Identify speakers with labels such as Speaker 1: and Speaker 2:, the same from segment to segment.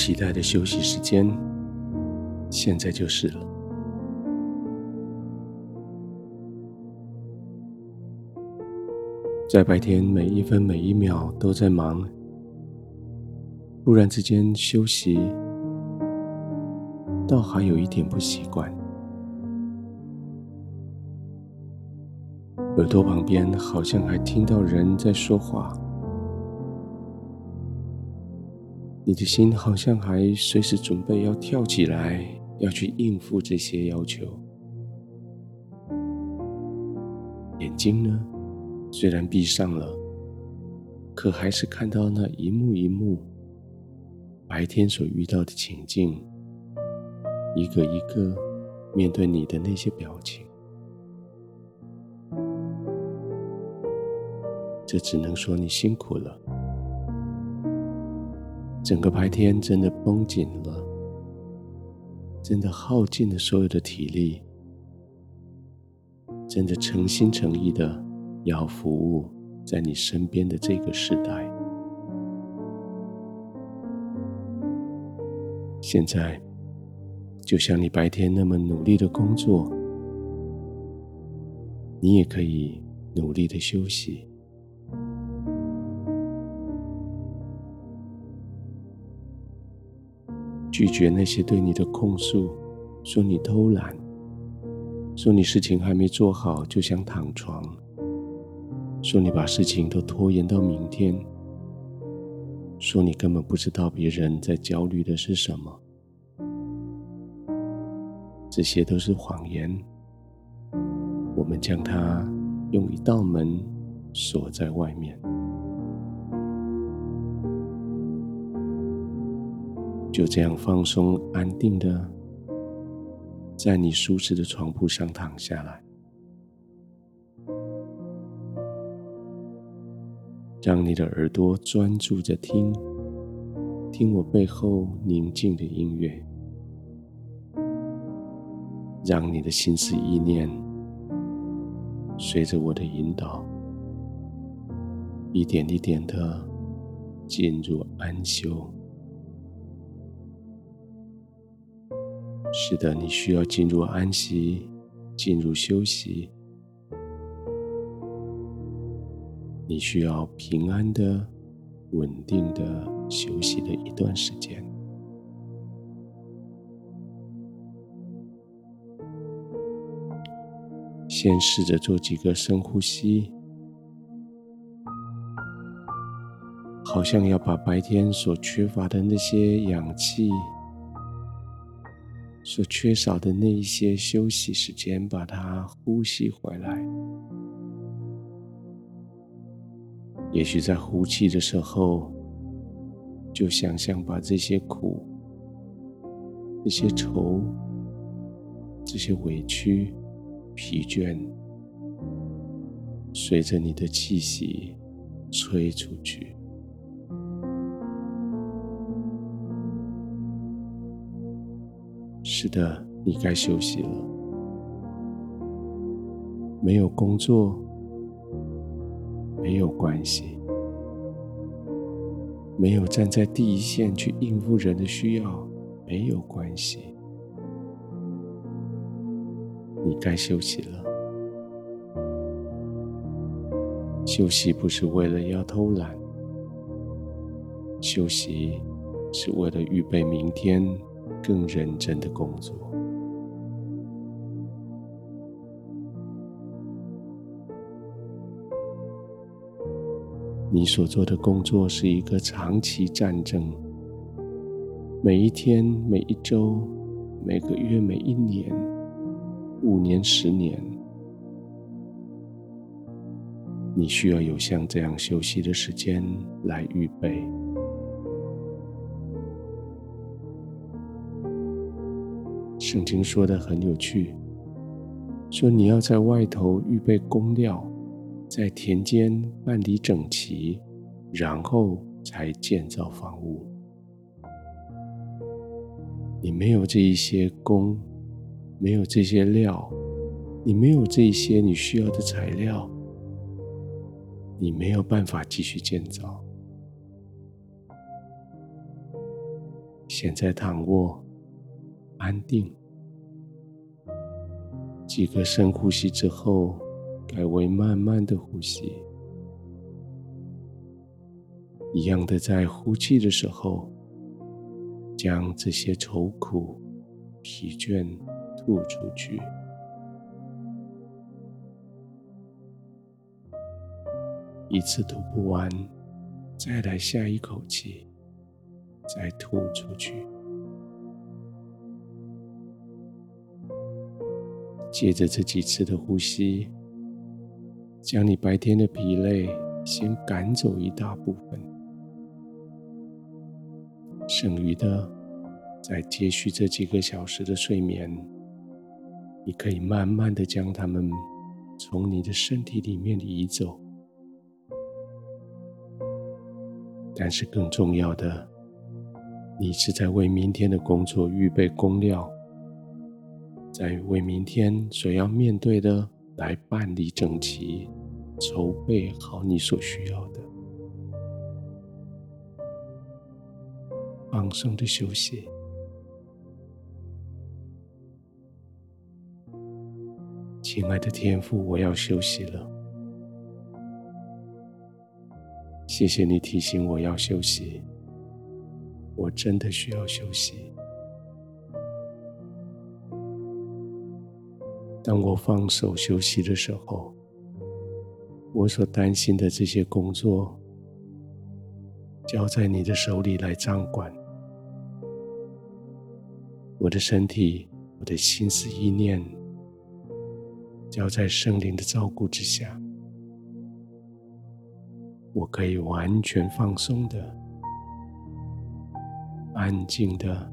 Speaker 1: 期待的休息时间，现在就是了。在白天每一分每一秒都在忙，忽然之间休息，倒还有一点不习惯。耳朵旁边好像还听到人在说话。你的心好像还随时准备要跳起来，要去应付这些要求。眼睛呢，虽然闭上了，可还是看到那一幕一幕白天所遇到的情境，一个一个面对你的那些表情。这只能说你辛苦了。整个白天真的绷紧了，真的耗尽了所有的体力，真的诚心诚意的要服务在你身边的这个时代。现在，就像你白天那么努力的工作，你也可以努力的休息。拒绝那些对你的控诉，说你偷懒，说你事情还没做好就想躺床，说你把事情都拖延到明天，说你根本不知道别人在焦虑的是什么，这些都是谎言。我们将它用一道门锁在外面。就这样放松、安定的，在你舒适的床铺上躺下来，让你的耳朵专注着听，听我背后宁静的音乐，让你的心思意念随着我的引导，一点一点的进入安休。是的，你需要进入安息，进入休息。你需要平安的、稳定的休息的一段时间。先试着做几个深呼吸，好像要把白天所缺乏的那些氧气。所缺少的那一些休息时间，把它呼吸回来。也许在呼气的时候，就想象把这些苦、这些愁、这些委屈、疲倦，随着你的气息吹出去。是的，你该休息了。没有工作，没有关系。没有站在第一线去应付人的需要，没有关系。你该休息了。休息不是为了要偷懒，休息是为了预备明天。更认真的工作。你所做的工作是一个长期战争，每一天、每一周、每个月、每一年、五年、十年，你需要有像这样休息的时间来预备。圣经说的很有趣，说你要在外头预备工料，在田间办理整齐，然后才建造房屋。你没有这一些工，没有这些料，你没有这一些你需要的材料，你没有办法继续建造。现在躺卧，安定。几个深呼吸之后，改为慢慢的呼吸。一样的，在呼气的时候，将这些愁苦、疲倦吐出去。一次吐不完，再来下一口气，再吐出去。借着这几次的呼吸，将你白天的疲累先赶走一大部分，剩余的再接续这几个小时的睡眠，你可以慢慢的将它们从你的身体里面移走。但是更重要的，你是在为明天的工作预备工料，在为明天所要面对的来办理整齐、筹备好你所需要的，放松的休息。亲爱的天父，我要休息了。谢谢你提醒我要休息，我真的需要休息。当我放手休息的时候，我所担心的这些工作，交在你的手里来掌管。我的身体，我的心思意念，交在圣灵的照顾之下。我可以完全放松的、安静的、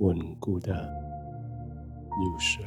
Speaker 1: 稳固的入睡。